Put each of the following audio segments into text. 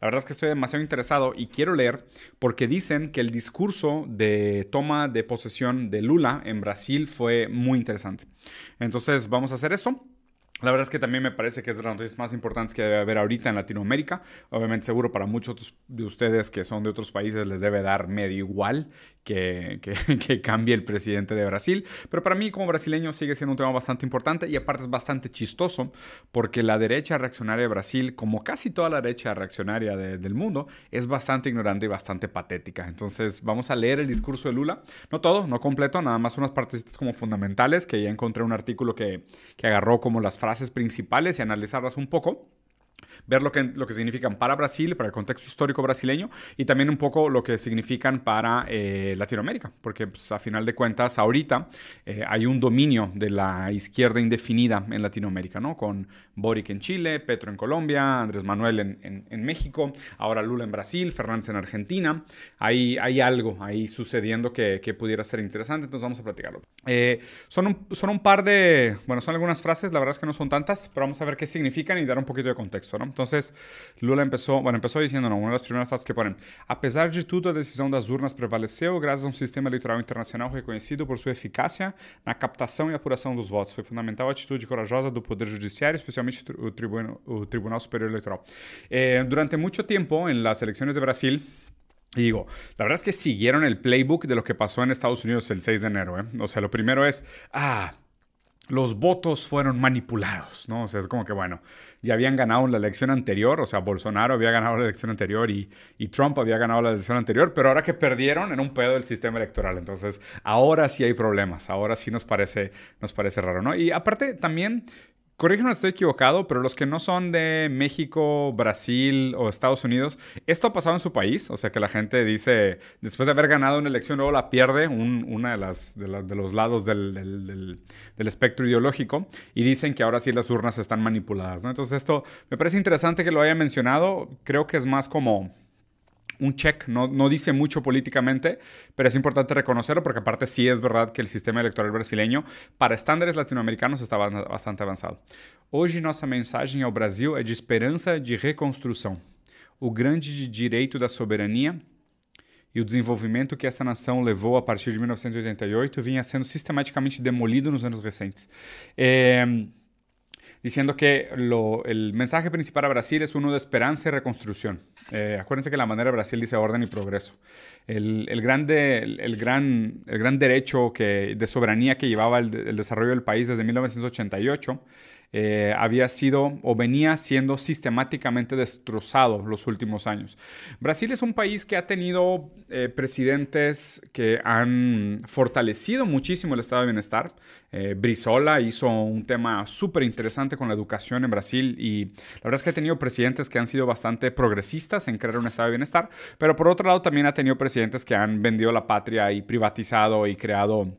La verdad es que estoy demasiado interesado y quiero leer porque dicen que el discurso de toma de posesión de Lula en Brasil fue muy interesante. Entonces vamos a hacer eso. La verdad es que también me parece que es de las noticias más importantes que debe haber ahorita en Latinoamérica. Obviamente seguro para muchos de ustedes que son de otros países les debe dar medio igual que, que, cambie el presidente de Brasil. Pero para mí como brasileño sigue siendo un tema bastante importante y aparte es bastante chistoso porque la derecha reaccionaria de Brasil, como casi toda la derecha reaccionaria del mundo, es bastante ignorante y bastante patética. Entonces vamos a leer el discurso de Lula. No todo, no completo, nada más unas partecitas como fundamentales que ya encontré un artículo que, que agarró como las frases frases principales y analizarlas un poco ver lo que, lo que significan para Brasil, para el contexto histórico brasileño y también un poco lo que significan para eh, Latinoamérica, porque pues, a final de cuentas ahorita eh, hay un dominio de la izquierda indefinida en Latinoamérica, ¿no? Con Boric en Chile, Petro en Colombia, Andrés Manuel en, en, México, ahora Lula en Brasil, Fernández en Argentina. Hay, hay algo ahí sucediendo que, que, pudiera ser interesante, entonces vamos a platicarlo. Eh, son, un, son un par de, bueno, son algunas frases, la verdad es que no son tantas, pero vamos a ver qué significan y dar un poquito de contexto, ¿no? Entonces, Lula empezó, bueno, empezó diciendo, no, una de las primeras frases que ponen, apesar de tudo, a decisão das urnas prevaleceu graças a um sistema eleitoral internacional reconhecido por sua eficácia na captação e apuração dos votos. Foi fundamental a atitude corajosa do Poder Judiciário, especialmente o, tribunal, Superior Electoral. Eh, durante mucho tiempo, en las elecciones de Brasil, y digo, la verdad es que siguieron el playbook de lo que pasó en Estados Unidos el 6 de enero. ¿eh? O sea, lo primero es, ah, los votos fueron manipulados, ¿no? O sea, es como que, bueno, ya habían ganado la elección anterior, o sea, Bolsonaro había ganado la elección anterior y, y, Trump había ganado la elección anterior, pero ahora que perdieron era un pedo del sistema electoral. Entonces, ahora sí hay problemas, ahora sí nos parece, nos parece raro, ¿no? Y aparte también Corrígeme, estoy equivocado, pero los que no son de México, Brasil o Estados Unidos, esto ha pasado en su país. O sea, que la gente dice, después de haber ganado una elección, luego la pierde, un, una de, las, de, los lados del, del, espectro ideológico, y dicen que ahora sí las urnas están manipuladas. ¿no? Entonces, esto me parece interesante que lo haya mencionado. Creo que es más como un check, no, no, dice mucho políticamente, pero es importante reconocerlo porque aparte sí es verdad que el sistema electoral brasileño, para estándares latinoamericanos, está bastante avançado. Hoje nossa mensagem ao Brasil é de esperança de reconstrução. O grande direito da soberania e o desenvolvimento que esta nação levou a partir de 1988 vinha sendo sistematicamente demolido nos anos recentes. É, diciendo que el mensaje principal a Brasil es uno de esperanza y reconstrucción. Eh, acuérdense que la manera de Brasil dice orden y progreso. El, el, grande, el, gran, el gran derecho que, de soberanía que llevaba el desarrollo del país desde 1988 eh, había sido o venía siendo sistemáticamente destrozado los últimos años. Brasil es un país que ha tenido eh, presidentes que han fortalecido muchísimo el estado de bienestar. Eh, Brizola hizo un tema súper interesante con la educación en Brasil y la verdad es que ha tenido presidentes que han sido bastante progresistas en crear un estado de bienestar, pero por otro lado también ha tenido presidentes que han vendido la patria y privatizado y creado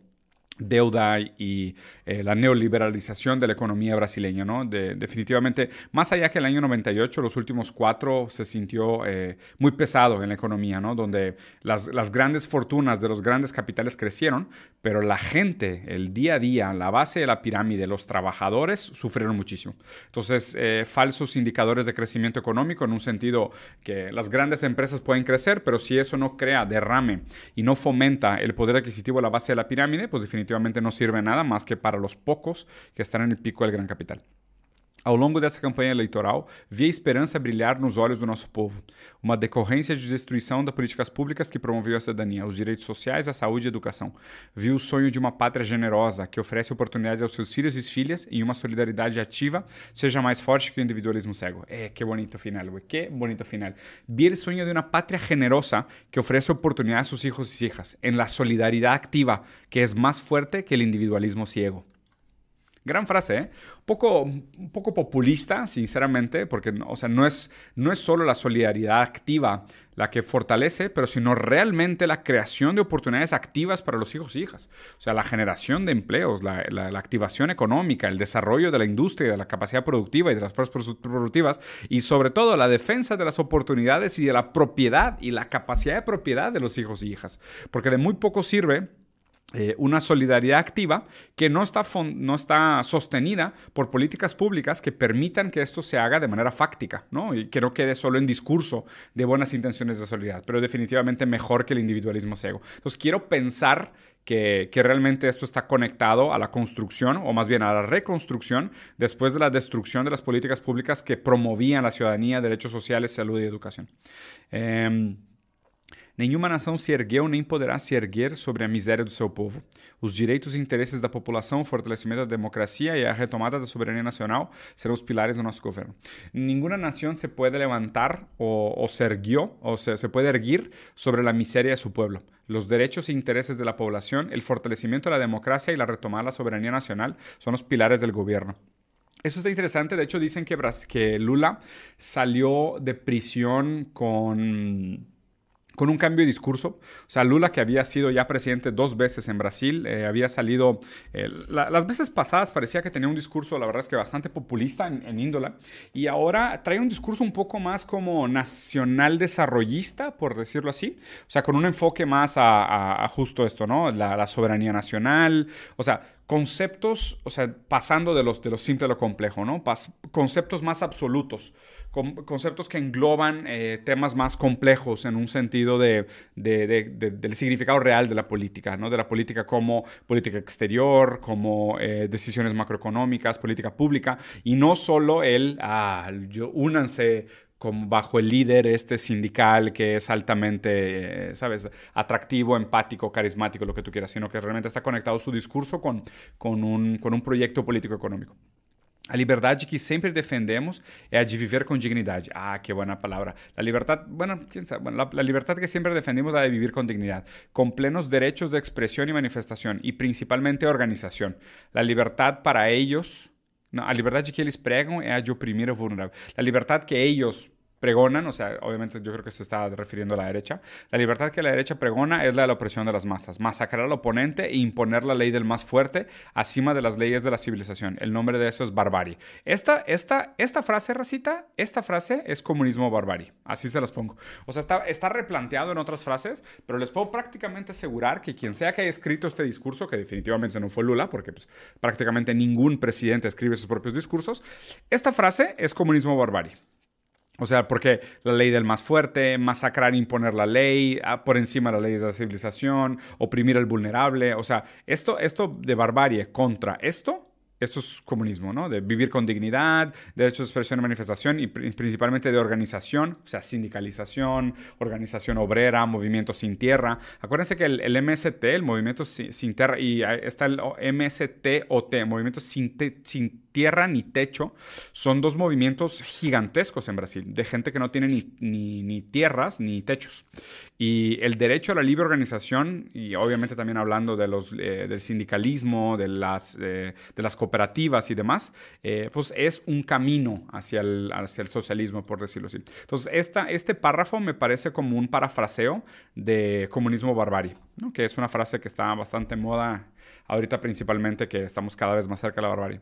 deuda y eh, la neoliberalización de la economía brasileña, ¿no? definitivamente, más allá que el año 98, los últimos cuatro se sintió eh, muy pesado en la economía, ¿no? Donde las, las, grandes fortunas de los grandes capitales crecieron, pero la gente, el día a día, la base de la pirámide, los trabajadores sufrieron muchísimo. Entonces, eh, falsos indicadores de crecimiento económico en un sentido que las grandes empresas pueden crecer, pero si eso no crea derrame y no fomenta el poder adquisitivo de la base de la pirámide, pues definitivamente não serve nada mais que para os poucos que estão no pico do grande capital. Ao longo dessa campanha eleitoral, vi a esperança brilhar nos olhos do nosso povo, uma decorrência de destruição das políticas públicas que promoveu a cidadania, os direitos sociais, a saúde e a educação. Vi o sonho de uma pátria generosa que oferece oportunidade aos seus filhos e filhas e uma solidariedade ativa seja mais forte que o individualismo cego. É, que bonito final, güey, que bonito final. Vi el sueño de uma pátria generosa que oferece oportunidade a seus hijos e hijas, en la solidaridad activa que é mais forte que o individualismo ciego. Gran frase, ¿eh? Poco, un poco populista, sinceramente, porque o sea, no, es, no es solo la solidaridad activa la que fortalece, pero sino realmente la creación de oportunidades activas para los hijos e hijas. O sea, la generación de empleos, la, activación económica, el desarrollo de la industria, de la capacidad productiva y de las fuerzas productivas, y sobre todo la defensa de las oportunidades y de la propiedad y la capacidad de propiedad de los hijos e hijas. Porque de muy poco sirve eh, una solidaridad activa que no está, no está sostenida por políticas públicas que permitan que esto se haga de manera fáctica, ¿no? Y que no quede solo en discurso de buenas intenciones de solidaridad, pero definitivamente mejor que el individualismo ciego. Entonces quiero pensar que, que, realmente esto está conectado a la construcción, o más bien a la reconstrucción, después de la destrucción de las políticas públicas que promovían la ciudadanía, derechos sociales, salud y educación. Eh, Nenhuma nação se ergueu nem poderá se erguer sobre a miséria do seu povo. Os direitos e interesses da população, o fortalecimento da democracia e a retomada da soberania nacional serão os pilares do nosso governo. Nenhuma nação se pode levantar ou, ou se erguió, ou se, pode erguir sobre a miséria de seu povo. Los derechos e intereses de la población, el fortalecimiento de la democracia y la retomada de la soberanía nacional son los pilares del gobierno. Eso está interesante. De hecho, dicen que, que Lula salió de prisión con con un cambio de discurso. O sea, Lula, que había sido ya presidente dos veces en Brasil, eh, había salido, eh, las veces pasadas parecía que tenía un discurso, la verdad es que bastante populista en, en, índola, y ahora trae un discurso un poco más como nacional desarrollista, por decirlo así. O sea, con un enfoque más a, justo esto, ¿no? La, la soberanía nacional, o sea, conceptos, o sea, pasando de, los, de lo simple a lo complejo, ¿no? Conceptos más absolutos conceptos que engloban eh, temas más complejos en un sentido de, del significado real de la política, ¿no? de la política como política exterior, como eh, decisiones macroeconómicas, política pública, y no solo el, ah, únanse como bajo el líder este sindical que es altamente, eh, ¿sabes?, atractivo, empático, carismático, lo que tú quieras, sino que realmente está conectado su discurso con, con, un, con un proyecto político económico. A liberdade que sempre defendemos é a de viver com dignidade. Ah, que boa palavra. A liberdade, bueno, quién la, la, libertad que siempre defendemos é a de vivir com dignidade, com plenos direitos de expressão e manifestação e principalmente organização. A liberdade para eles, a liberdade que eles pregam é a de oprimir o vulnerável. A liberdade que eles pregonan, o sea, obviamente yo creo que se está refiriendo a la derecha, la libertad que la derecha pregona es la de la opresión de las masas, masacrar al oponente e imponer la ley del más fuerte encima de las leyes de la civilización. El nombre de eso es barbarie. Esta, esta, esta frase, Racita, esta frase es comunismo barbarie. Así se las pongo. O sea, está, está replanteado en otras frases, pero les puedo prácticamente asegurar que quien sea que haya escrito este discurso, que definitivamente no fue Lula, porque pues, prácticamente ningún presidente escribe sus propios discursos, esta frase es comunismo barbarie. O sea, porque la ley del más fuerte, masacrar, imponer la ley, ah, por encima de las leyes de la civilización, oprimir al vulnerable. O sea, esto, esto de barbarie contra esto esto es comunismo, ¿no? De vivir con dignidad, derechos de expresión y manifestación y principalmente de organización, o sea, sindicalización, organización obrera, movimiento sin tierra. Acuérdense que el, MST, el movimiento sin, tierra, y está el MSTOT, movimiento sin, tierra ni techo, son dos movimientos gigantescos en Brasil, de gente que no tiene ni tierras ni techos. Y el derecho a la libre organización, y obviamente también hablando de los, eh, del sindicalismo, de las, eh, de las cooperativas y demás, eh, pues es un camino hacia el, hacia el socialismo, por decirlo así. Entonces, esta, este párrafo me parece como un parafraseo de comunismo barbarie, ¿no? que es una frase que está bastante moda ahorita principalmente, que estamos cada vez más cerca de la barbarie.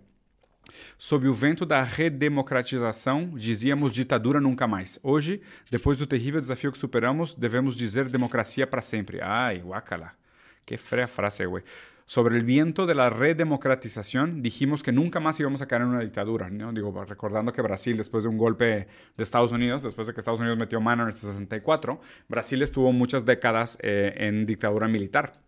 Sob o vento da redemocratização, dizíamos ditadura nunca mais. Hoje, depois do terrível desafio que superamos, devemos dizer democracia para sempre. Ai, guacala. Que fea frase, güey. Sobre el viento de la redemocratización, dijimos que nunca más íbamos a caer en una dictadura. Digo, recordando que Brasil, después de un golpe de Estados Unidos, después de que Estados Unidos metió mano en el 64, Brasil estuvo muchas décadas eh, en dictadura militar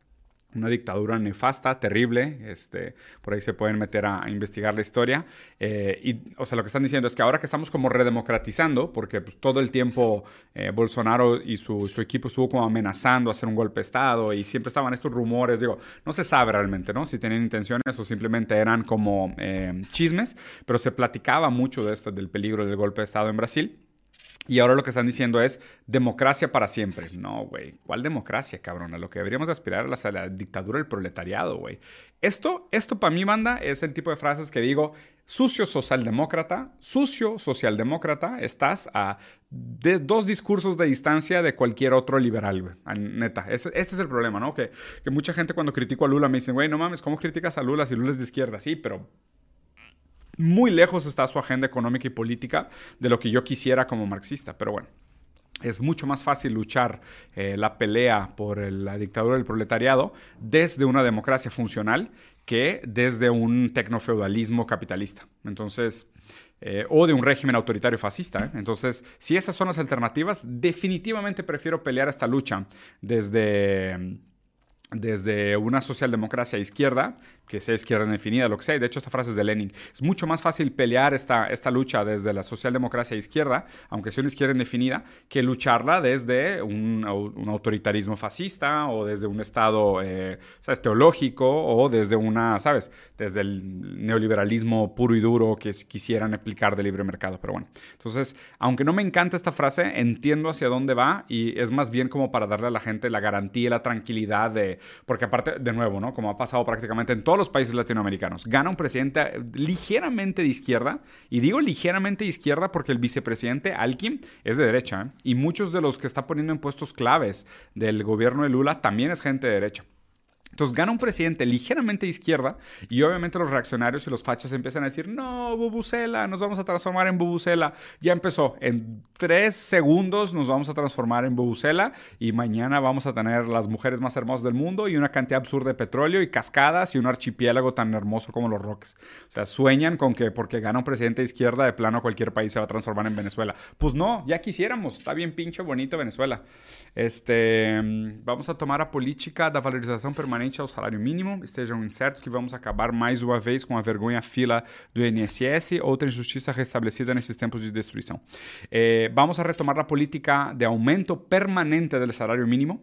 una dictadura nefasta, terrible, este, por ahí se pueden meter a, investigar la historia. Eh, y, o sea, lo que están diciendo es que ahora que estamos como redemocratizando, porque pues, todo el tiempo eh, Bolsonaro y su, equipo estuvo como amenazando hacer un golpe de Estado y siempre estaban estos rumores, digo, no se sabe realmente, ¿no? Si tenían intenciones o simplemente eran como eh, chismes, pero se platicaba mucho de esto, del peligro del golpe de Estado en Brasil. Y ahora lo que están diciendo es democracia para siempre. No, güey. ¿Cuál democracia, cabrón? A lo que deberíamos aspirar es a la dictadura del proletariado, güey. Esto, esto para mí, banda, es el tipo de frases que digo, sucio socialdemócrata, sucio socialdemócrata, estás a dos discursos de distancia de cualquier otro liberal, güey. Neta, ese, este es el problema, ¿no? Que, mucha gente cuando critico a Lula me dicen, güey, no mames, ¿cómo criticas a Lula si Lula es de izquierda? Sí, pero muy lejos está su agenda económica y política de lo que yo quisiera como marxista, pero bueno. es mucho más fácil luchar eh, la pelea por la dictadura del proletariado desde una democracia funcional que desde un tecnofeudalismo capitalista. Entonces, eh, o de un régimen autoritario fascista. ¿eh? Entonces, si esas son las alternativas, definitivamente prefiero pelear esta lucha desde desde una socialdemocracia izquierda, que sea izquierda definida, lo que sea, y de hecho esta frase es de Lenin, es mucho más fácil pelear esta, esta lucha desde la socialdemocracia izquierda, aunque sea una izquierda indefinida, que lucharla desde un, autoritarismo fascista o desde un estado eh, ¿sabes? teológico o desde una, ¿sabes? Desde el neoliberalismo puro y duro que quisieran aplicar de libre mercado. Pero bueno, entonces, aunque no me encanta esta frase, entiendo hacia dónde va y es más bien como para darle a la gente la garantía y la tranquilidad de porque aparte, de nuevo, ¿no? Como ha pasado prácticamente en todos los países latinoamericanos, gana un presidente ligeramente de izquierda, y digo ligeramente de izquierda porque el vicepresidente Alkin es de derecha, ¿eh? y muchos de los que está poniendo en puestos claves del gobierno de Lula también es gente de derecha. Entonces gana un presidente ligeramente de izquierda y obviamente los reaccionarios y los fachos empiezan a decir, no, Bubucela, nos vamos a transformar en Bubucela. Ya empezó, en tres segundos nos vamos a transformar en Bubucela y mañana vamos a tener las mujeres más hermosas del mundo y una cantidad absurda de petróleo y cascadas y un archipiélago tan hermoso como los Roques. O sea, sueñan con que porque gana un presidente de izquierda, de plano cualquier país se va a transformar en Venezuela. Pues no, ya quisiéramos, está bien pinche bonito Venezuela. Este, vamos a tomar a política da valorización permanente ao salário mínimo, estejam incertos que vamos acabar mais uma vez com a vergonha fila do INSS, outra injustiça restabelecida nesses tempos de destruição. Eh, vamos a retomar a política de aumento permanente do salário mínimo.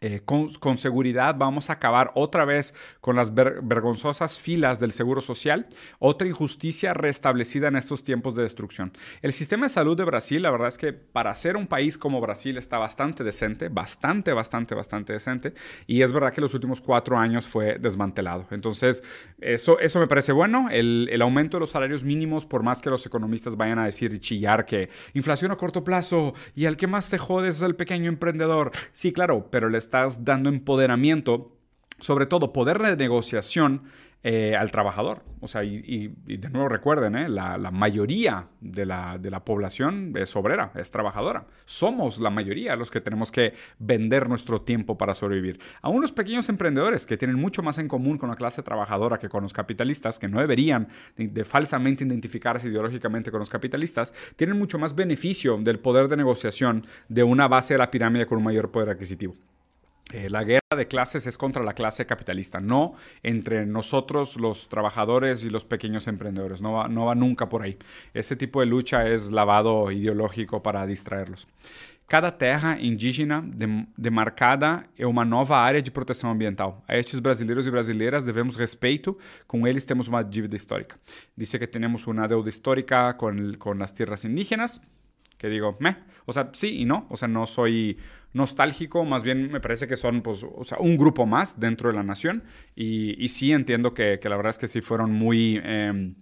Eh, con, seguridad vamos a acabar otra vez con las vergonzosas filas del Seguro Social, otra injusticia restablecida en estos tiempos de destrucción. El sistema de salud de Brasil, la verdad es que para ser un país como Brasil está bastante decente, bastante, bastante, bastante decente, y es verdad que los últimos cuatro años fue desmantelado. Entonces, eso, eso me parece bueno. El, el aumento de los salarios mínimos, por más que los economistas vayan a decir y chillar que inflación a corto plazo y al que más te jodes es el pequeño emprendedor. Sí, claro, pero les estás dando empoderamiento, sobre todo poder de negociación eh, al trabajador. O sea, y, de nuevo recuerden, eh, la, mayoría de la, de la, población es obrera, es trabajadora. Somos la mayoría los que tenemos que vender nuestro tiempo para sobrevivir. Aún los pequeños emprendedores que tienen mucho más en común con la clase trabajadora que con los capitalistas, que no deberían de, falsamente identificarse ideológicamente con los capitalistas, tienen mucho más beneficio del poder de negociación de una base de la pirámide con un mayor poder adquisitivo. Eh, la guerra de clases es contra la clase capitalista, no entre nosotros los trabajadores y los pequeños emprendedores, no va, no va nunca por ahí. Ese tipo de lucha es lavado ideológico para distraerlos. Cada terra indígena demarcada é uma nova área de proteção ambiental. A estes brasileiros e brasileiras devemos respeito, com eles temos uma dívida histórica. Dice que temos uma deuda histórica com, com as terras indígenas, que digo, meh, o sea, sí y no, o sea, no soy nostálgico, más bien me parece que son pues, o sea, un grupo más dentro de la nación y, y sí entiendo que, que, la verdad es que sí fueron muy... Eh,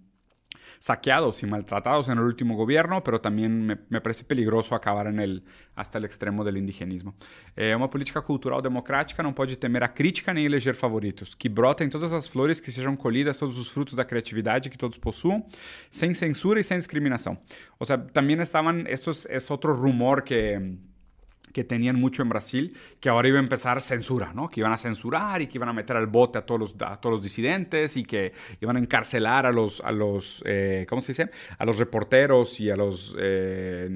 saqueados y maltratados en el último gobierno, pero también me, me parece peligroso acabar en el, hasta el extremo del indigenismo. É uma política cultural democrática não pode temer a crítica nem eleger favoritos, que brotem todas as flores, que sejam colhidas todos os frutos da criatividade que todos possuam, sem censura e sem discriminação. O sea, también estaban, esto es, es otro rumor que que tenían mucho en Brasil, que ahora iba a empezar censura, ¿no? Que iban a censurar y que iban a meter al bote a todos los, todos los disidentes y que iban a encarcelar a los, a los eh, ¿cómo se dice? A los reporteros y a los eh,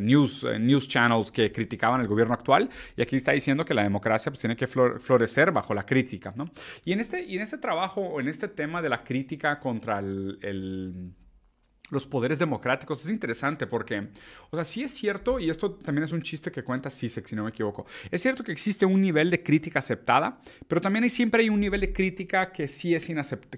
news, eh, news channels que criticaban el gobierno actual. Y aquí está diciendo que la democracia pues, tiene que florecer bajo la crítica, ¿no? Y en este, y en este trabajo, en este tema de la crítica contra el los poderes democráticos. Es interesante porque, o sea, sí es cierto, y esto también es un chiste que cuenta Sisek, si no me equivoco. Es cierto que existe un nivel de crítica aceptada, pero también hay, siempre hay un nivel de crítica que sí es,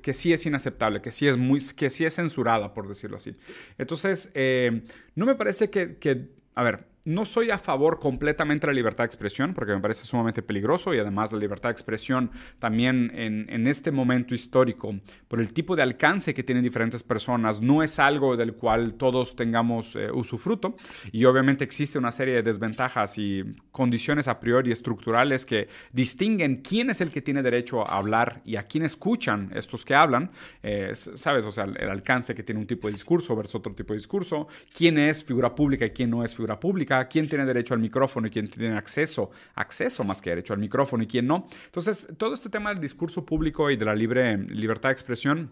que sí es inaceptable, que sí es, muy, que sí es censurada, por decirlo así. Entonces, eh, no me parece que, que a ver, no soy a favor completamente de la libertad de expresión, porque me parece sumamente peligroso y además la libertad de expresión también en, este momento histórico, por el tipo de alcance que tienen diferentes personas, no es algo del cual todos tengamos eh, usufruto. Y obviamente existe una serie de desventajas y condiciones a priori estructurales que distinguen quién es el que tiene derecho a hablar y a quién escuchan estos que hablan. Eh, ¿Sabes? O sea, el alcance que tiene un tipo de discurso versus otro tipo de discurso, quién es figura pública y quién no es figura pública quién tiene derecho al micrófono y quién tiene acceso, acceso más que derecho al micrófono y quién no. Entonces, todo este tema del discurso público y de la libre libertad de expresión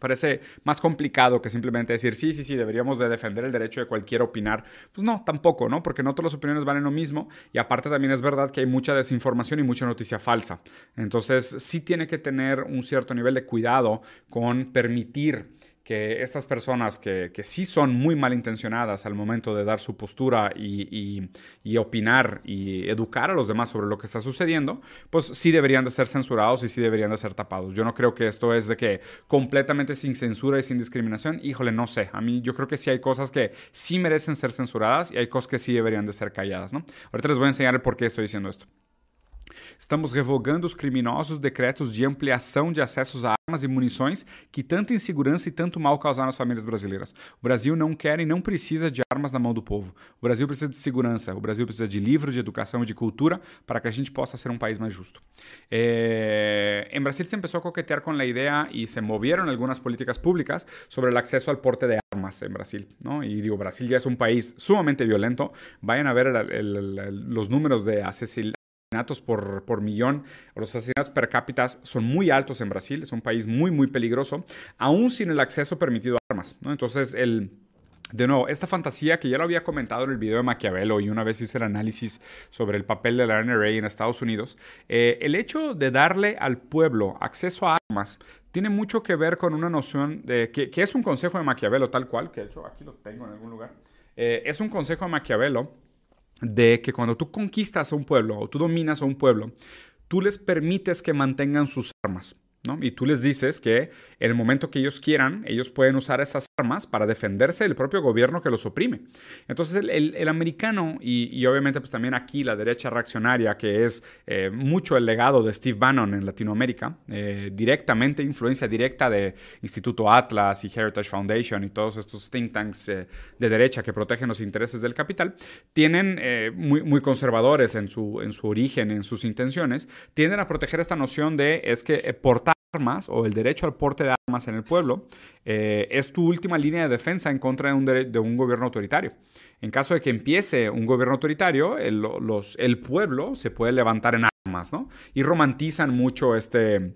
parece más complicado que simplemente decir, sí, sí, sí, deberíamos de defender el derecho de cualquiera opinar. Pues no, tampoco, ¿no? Porque no todas las opiniones valen lo mismo y aparte también es verdad que hay mucha desinformación y mucha noticia falsa. Entonces sí tiene que tener un cierto nivel de cuidado con permitir que estas personas que, que, sí son muy malintencionadas al momento de dar su postura y, y, opinar y educar a los demás sobre lo que está sucediendo, pues sí deberían de ser censurados y sí deberían de ser tapados. Yo no creo que esto es de que completamente sin censura y sin discriminación, híjole, no sé. A mí yo creo que sí hay cosas que sí merecen ser censuradas y hay cosas que sí deberían de ser calladas, ¿no? Ahorita les voy a enseñar el por qué estoy diciendo esto. Estamos revogando os criminosos decretos de ampliação de acessos a armas e munições que tanta insegurança e tanto mal causaram às famílias brasileiras. O Brasil não quer e não precisa de armas na mão do povo. O Brasil precisa de segurança. O Brasil precisa de livro, de educação e de cultura para que a gente possa ser um país mais justo. Eh, en Brasil se empezó a coquetear con la idea y se movieron algunas políticas públicas sobre el acceso al porte de armas en Brasil, ¿no? Y digo, Brasil ya es un país sumamente violento. Vayan a ver el, el, el, los números de asesinatos asesinatos por, por millón, los asesinatos per cápita son muy altos en Brasil, es un país muy, muy peligroso, aún sin el acceso permitido a armas. ¿no? Entonces, el, de nuevo, esta fantasía que ya lo había comentado en el video de Maquiavelo y una vez hice el análisis sobre el papel de la NRA en Estados Unidos, eh, el hecho de darle al pueblo acceso a armas tiene mucho que ver con una noción de que, que es un consejo de Maquiavelo tal cual, que de hecho aquí lo tengo en algún lugar, eh, es un consejo de Maquiavelo de que cuando tú conquistas a un pueblo o tú dominas a un pueblo, tú les permites que mantengan sus armas. Y tú les dices que el momento que ellos quieran, ellos pueden usar esas armas para defenderse del propio gobierno que los oprime. Entonces el, americano y, obviamente pues también aquí la derecha reaccionaria, que es eh, mucho el legado de Steve Bannon en Latinoamérica, eh, directamente, influencia directa de Instituto Atlas y Heritage Foundation y todos estos think tanks eh, de derecha que protegen los intereses del capital, tienen muy, muy conservadores en su, en su origen, en sus intenciones, tienden a proteger esta noción de es que portar armas o el derecho al porte de armas en el pueblo eh, es tu última línea de defensa en contra de un, de un, gobierno autoritario. En caso de que empiece un gobierno autoritario, el, los, el pueblo se puede levantar en armas, ¿no? Y romantizan mucho este,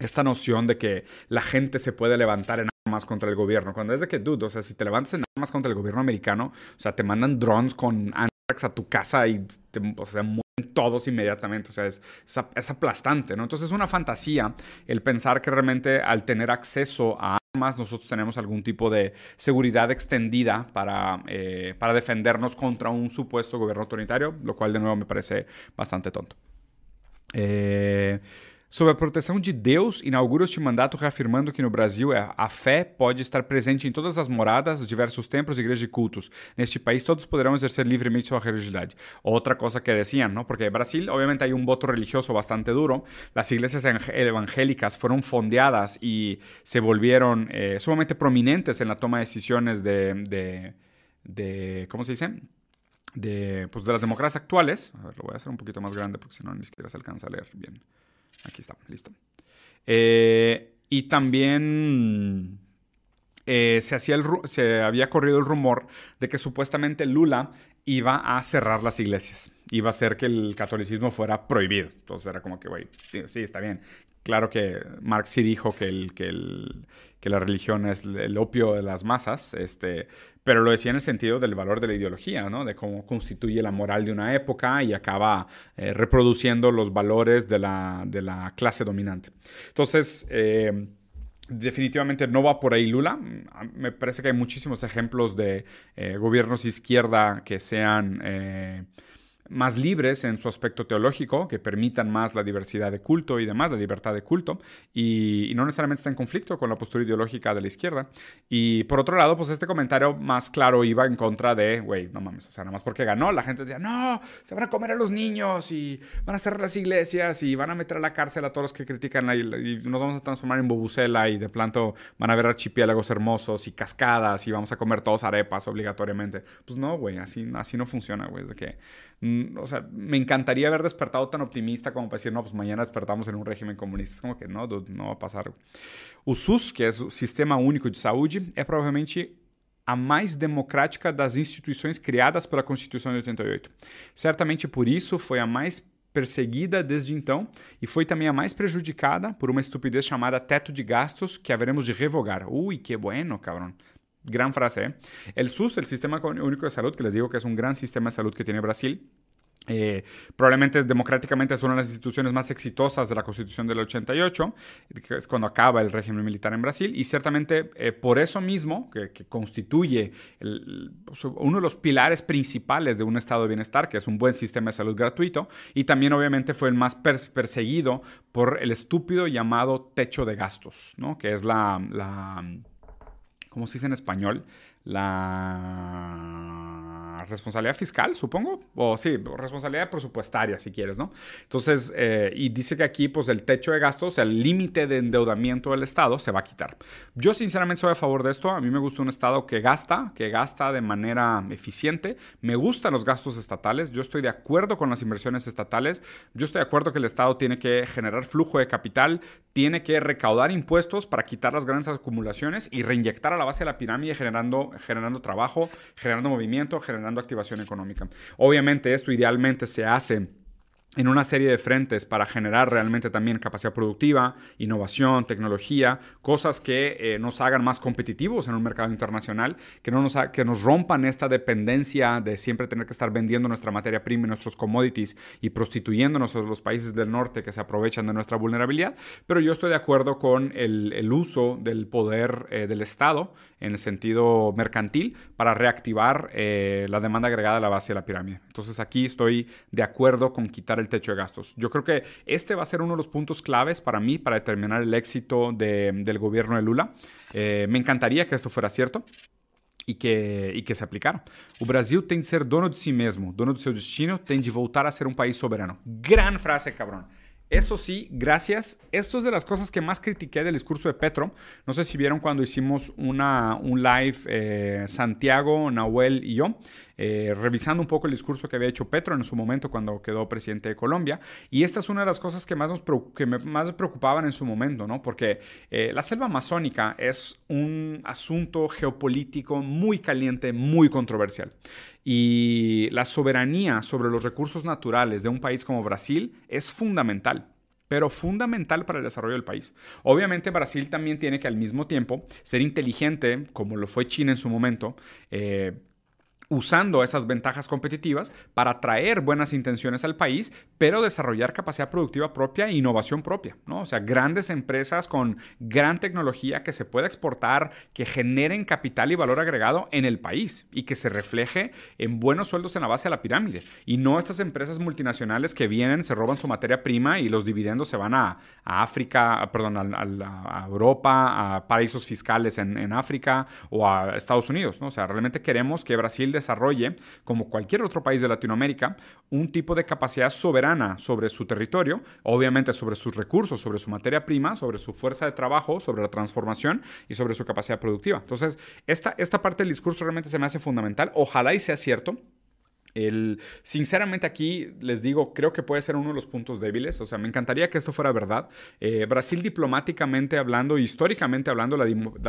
esta noción de que la gente se puede levantar en armas contra el gobierno. Cuando es de que, dude, o sea, si te levantas en armas contra el gobierno americano, o sea, te mandan drones con anthrax a tu casa y, te, o sea, todos inmediatamente, o sea, es, aplastante, ¿no? Entonces es una fantasía el pensar que realmente al tener acceso a armas nosotros tenemos algún tipo de seguridad extendida para, eh, para defendernos contra un supuesto gobierno autoritario, lo cual de nuevo me parece bastante tonto. Eh, Sobre a proteção de Deus, inaugura este mandato reafirmando que no Brasil a fé pode estar presente em todas as moradas, diversos templos, igrejas e cultos. Neste país todos poderão exercer livremente sua religiosidade. Outra coisa que decían, ¿no? Porque Brasil obviamente hay un voto religioso bastante duro. Las iglesias evangélicas fueron fondeadas y se volvieron eh, sumamente prominentes en la toma de decisiones de, de, de ¿cómo se dice? De, pues de las democracias actuales. A ver, lo voy a hacer un poquito más grande porque si no ni siquiera se alcanza a leer bien. Aquí está, listo. Eh, y también eh, se, hacía el, se había corrido el rumor de que supuestamente Lula iba a cerrar las iglesias. Iba a hacer que el catolicismo fuera prohibido. Entonces era como que, güey, sí, está bien. Claro que Marx sí dijo que, el, que, la religión es el opio de las masas, este, pero lo decía en el sentido del valor de la ideología, ¿no? de cómo constituye la moral de una época y acaba eh, reproduciendo los valores de la, clase dominante. Entonces, eh, definitivamente no va por ahí Lula. Me parece que hay muchísimos ejemplos de eh, gobiernos izquierda que sean más libres en su aspecto teológico, que permitan más la diversidad de culto y demás, la libertad de culto, y, no necesariamente está en conflicto con la postura ideológica de la izquierda. Y por otro lado, pues este comentario más claro iba en contra de, güey, no mames, o sea, nada más porque ganó, la gente decía, no, se van a comer a los niños y van a cerrar las iglesias y van a meter a la cárcel a todos los que critican y, y nos vamos a transformar en bobucela y de pronto van a ver archipiélagos hermosos y cascadas y vamos a comer todos arepas obligatoriamente. Pues no, güey, así, así no funciona, güey, de que o sea, me encantaría haber despertado tan optimista como para decir, no, pues mañana despertamos en un régimen comunista. Es como que no, no va a pasar. O SUS, que é o Sistema Único de Saúde, é provavelmente a mais democrática das instituições criadas pela Constituição de 88. Certamente por isso foi a mais perseguida desde então e foi também a mais prejudicada por uma estupidez chamada teto de gastos que haveremos de revogar. Ui, que bueno, cabrón. Gran frase, ¿eh? El SUS, el Sistema Único de Salud, que les digo que es un gran sistema de salud que tiene Brasil, eh, probablemente democráticamente es una de las instituciones más exitosas de la Constitución del 88, que es cuando acaba el régimen militar en Brasil, y ciertamente eh, por eso mismo, que, constituye pues, uno de los pilares principales de un estado de bienestar, que es un buen sistema de salud gratuito, y también obviamente fue el más perseguido por el estúpido llamado techo de gastos, ¿no? que es la, la ¿cómo se dice en español? La responsabilidad fiscal, supongo, o sí, responsabilidad presupuestaria, si quieres, ¿no? Entonces, eh, y dice que aquí, pues el techo de gastos, el límite de endeudamiento del Estado se va a quitar. Yo sinceramente soy a favor de esto, a mí me gusta un Estado que gasta, que gasta de manera eficiente, me gustan los gastos estatales, yo estoy de acuerdo con las inversiones estatales, yo estoy de acuerdo que el Estado tiene que generar flujo de capital, tiene que recaudar impuestos para quitar las grandes acumulaciones y reinyectar a la base de la pirámide generando, generando trabajo, generando movimiento, generando activación económica. Obviamente esto idealmente se hace en una serie de frentes para generar realmente también capacidad productiva, innovación, tecnología, cosas que eh, nos hagan más competitivos en un mercado internacional, que, no nos que nos rompan esta dependencia de siempre tener que estar vendiendo nuestra materia prima y nuestros commodities y prostituyéndonos a los países del norte que se aprovechan de nuestra vulnerabilidad. Pero yo estoy de acuerdo con el, el uso del poder eh, del Estado en el sentido mercantil para reactivar eh, la demanda agregada a la base de la pirámide. Entonces aquí estoy de acuerdo con quitar el techo de gastos. Yo creo que este va a ser uno de los puntos claves para mí para determinar el éxito del gobierno de Lula. Eh, me encantaría que esto fuera cierto. e que, e que se aplicaram. O Brasil tem de ser dono de si mesmo, dono do seu destino, tem de voltar a ser um país soberano. Gran frase, cabrón. Eso sí, gracias. Esto es de las cosas que más critiqué del discurso de Petro. No sé si vieron cuando hicimos una, un live eh, Santiago, Nahuel y yo, eh, revisando un poco el discurso que había hecho Petro en su momento cuando quedó presidente de Colombia. Y esta es una de las cosas que más, nos, que más preocupaban en su momento, ¿no? Porque eh, la selva amazónica es un asunto geopolítico muy caliente, muy controversial. Y la soberanía sobre los recursos naturales de un país como Brasil es fundamental pero fundamental para el desarrollo del país. Obviamente Brasil también tiene que al mismo tiempo ser inteligente, como lo fue China en su momento, eh, usando esas ventajas competitivas para traer buenas intenciones al país, pero desarrollar capacidad productiva propia e innovación propia, ¿no? O sea, grandes empresas con gran tecnología que se pueda exportar, que generen capital y valor agregado en el país y que se refleje en buenos sueldos en la base de la pirámide y no estas empresas multinacionales que vienen, se roban su materia prima y los dividendos se van a, África, perdón, a, Europa, a paraísos fiscales en, en África o a Estados Unidos, ¿no? O sea, realmente queremos que Brasil desarrolle, como cualquier otro país de Latinoamérica, un tipo de capacidad soberana sobre su territorio, obviamente sobre sus recursos, sobre su materia prima, sobre su fuerza de trabajo, sobre la transformación y sobre su capacidad productiva. Entonces, esta, esta parte del discurso realmente se me hace fundamental. Ojalá y sea cierto. Sinceramente aquí les digo, creo que puede ser uno de los puntos débiles, o sea, me encantaría que esto fuera verdad. Eh, Brasil diplomáticamente hablando, históricamente hablando, la,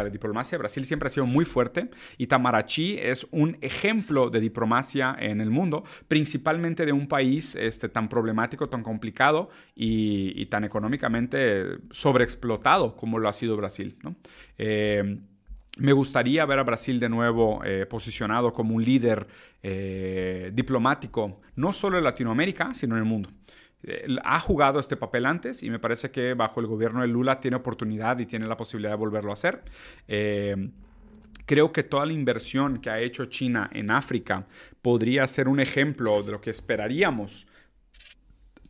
diplomacia de Brasil siempre ha sido muy fuerte y Tamarachi es un ejemplo de diplomacia en el mundo, principalmente de un país este, tan problemático, tan complicado y, tan económicamente sobreexplotado como lo ha sido Brasil. Eh, me gustaría ver a Brasil de nuevo eh, posicionado como un líder eh, diplomático, no solo en Latinoamérica, sino en el mundo. ha jugado este papel antes y me parece que bajo el gobierno de Lula tiene oportunidad y tiene la posibilidad de volverlo a hacer. Eh, creo que toda la inversión que ha hecho China en África podría ser un ejemplo de lo que esperaríamos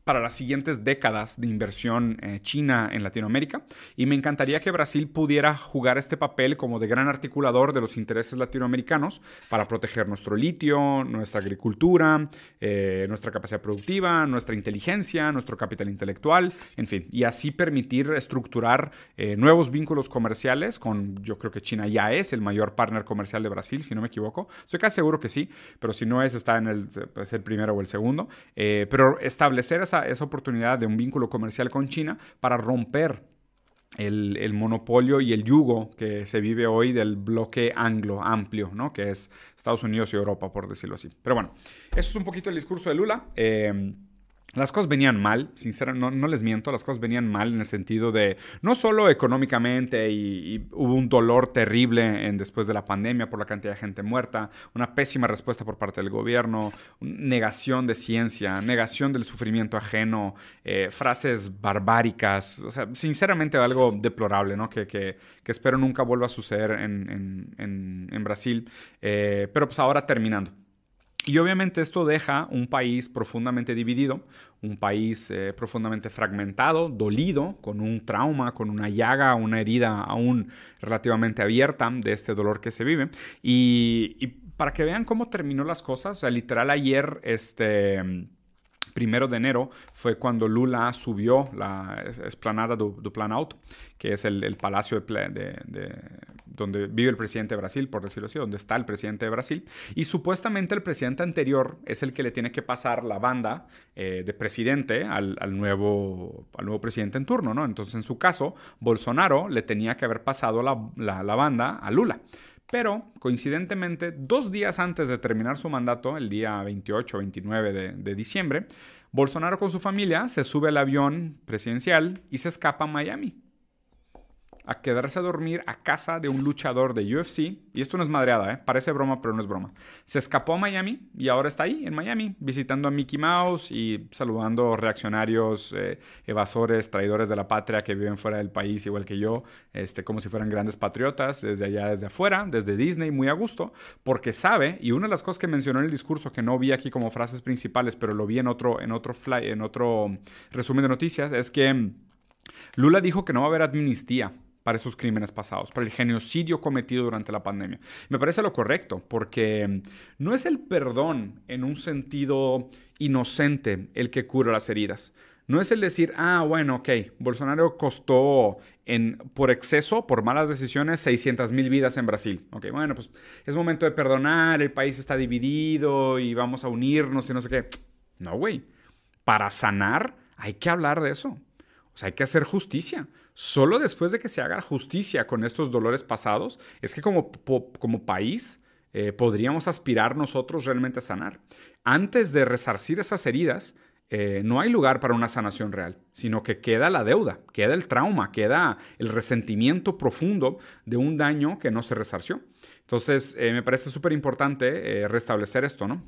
para las siguientes décadas de inversión eh, china en Latinoamérica. Y me encantaría que Brasil pudiera jugar este papel como de gran articulador de los intereses latinoamericanos para proteger nuestro litio, nuestra agricultura, eh, nuestra capacidad productiva, nuestra inteligencia, nuestro capital intelectual, en fin, y así permitir estructurar eh, nuevos vínculos comerciales con, yo creo que China ya es el mayor partner comercial de Brasil, si no me equivoco, estoy casi seguro que sí, pero si no es, está en el, el primero o el segundo, pero establecer esa esa, oportunidad de un vínculo comercial con China para romper el, monopolio y el yugo que se vive hoy del bloque anglo amplio, ¿no? que es Estados Unidos y Europa, por decirlo así. Pero bueno, eso es un poquito el discurso de Lula. Eh, las cosas venían mal, sinceramente, no, les miento, las cosas venían mal en el sentido de no solo económicamente y, hubo un dolor terrible en, después de la pandemia por la cantidad de gente muerta, una pésima respuesta por parte del gobierno, negación de ciencia, negación del sufrimiento ajeno, eh, frases barbáricas, o sea, sinceramente algo deplorable, ¿no? Que, espero nunca vuelva a suceder en Brasil, eh, pero pues ahora terminando. Y obviamente esto deja un país profundamente dividido, un país eh, profundamente fragmentado, dolido, con un trauma, con una llaga, una herida aún relativamente abierta de este dolor que se vive. Y, para que vean cómo terminó las cosas, literal ayer, este primero de enero fue cuando Lula subió la esplanada do, do Planalto, que es el, palacio de, donde vive el presidente de Brasil, por decirlo así, donde está el presidente de Brasil. Y supuestamente el presidente anterior es el que le tiene que pasar la banda eh, de presidente al, nuevo, al nuevo presidente en turno, ¿no? Entonces, en su caso, Bolsonaro le tenía que haber pasado la, la banda a Lula. Pero, coincidentemente, dos días antes de terminar su mandato, el día 28 29 de, de, diciembre, Bolsonaro con su familia se sube al avión presidencial y se escapa a Miami a quedarse a dormir a casa de un luchador de UFC. Y esto no es madreada, ¿eh? parece broma, pero no es broma. Se escapó a Miami y ahora está ahí, en Miami, visitando a Mickey Mouse y saludando reaccionarios, eh, evasores, traidores de la patria que viven fuera del país, igual que yo, este, como si fueran grandes patriotas, desde allá, desde afuera, desde Disney, muy a gusto, porque sabe, y una de las cosas que mencionó en el discurso, que no vi aquí como frases principales, pero lo vi en otro, en otro, fly, en otro resumen de noticias, es que Lula dijo que no va a haber amnistía para esos crímenes pasados, para el genocidio cometido durante la pandemia. Me parece lo correcto, porque no es el perdón en un sentido inocente el que cura las heridas. No es el decir, ah, bueno, ok, Bolsonaro costó en, por exceso, por malas decisiones, 600 mil vidas en Brasil. Ok, bueno, pues es momento de perdonar, el país está dividido y vamos a unirnos y no sé qué. No, güey. Para sanar hay que hablar de eso. O sea, hay que hacer justicia. Solo después de que se haga justicia con estos dolores pasados, es que como, como país eh, podríamos aspirar nosotros realmente a sanar. Antes de resarcir esas heridas, eh, no hay lugar para una sanación real, sino que queda la deuda, queda el trauma, queda el resentimiento profundo de un daño que no se resarció. Entonces, eh, me parece súper importante restablecer esto, ¿no?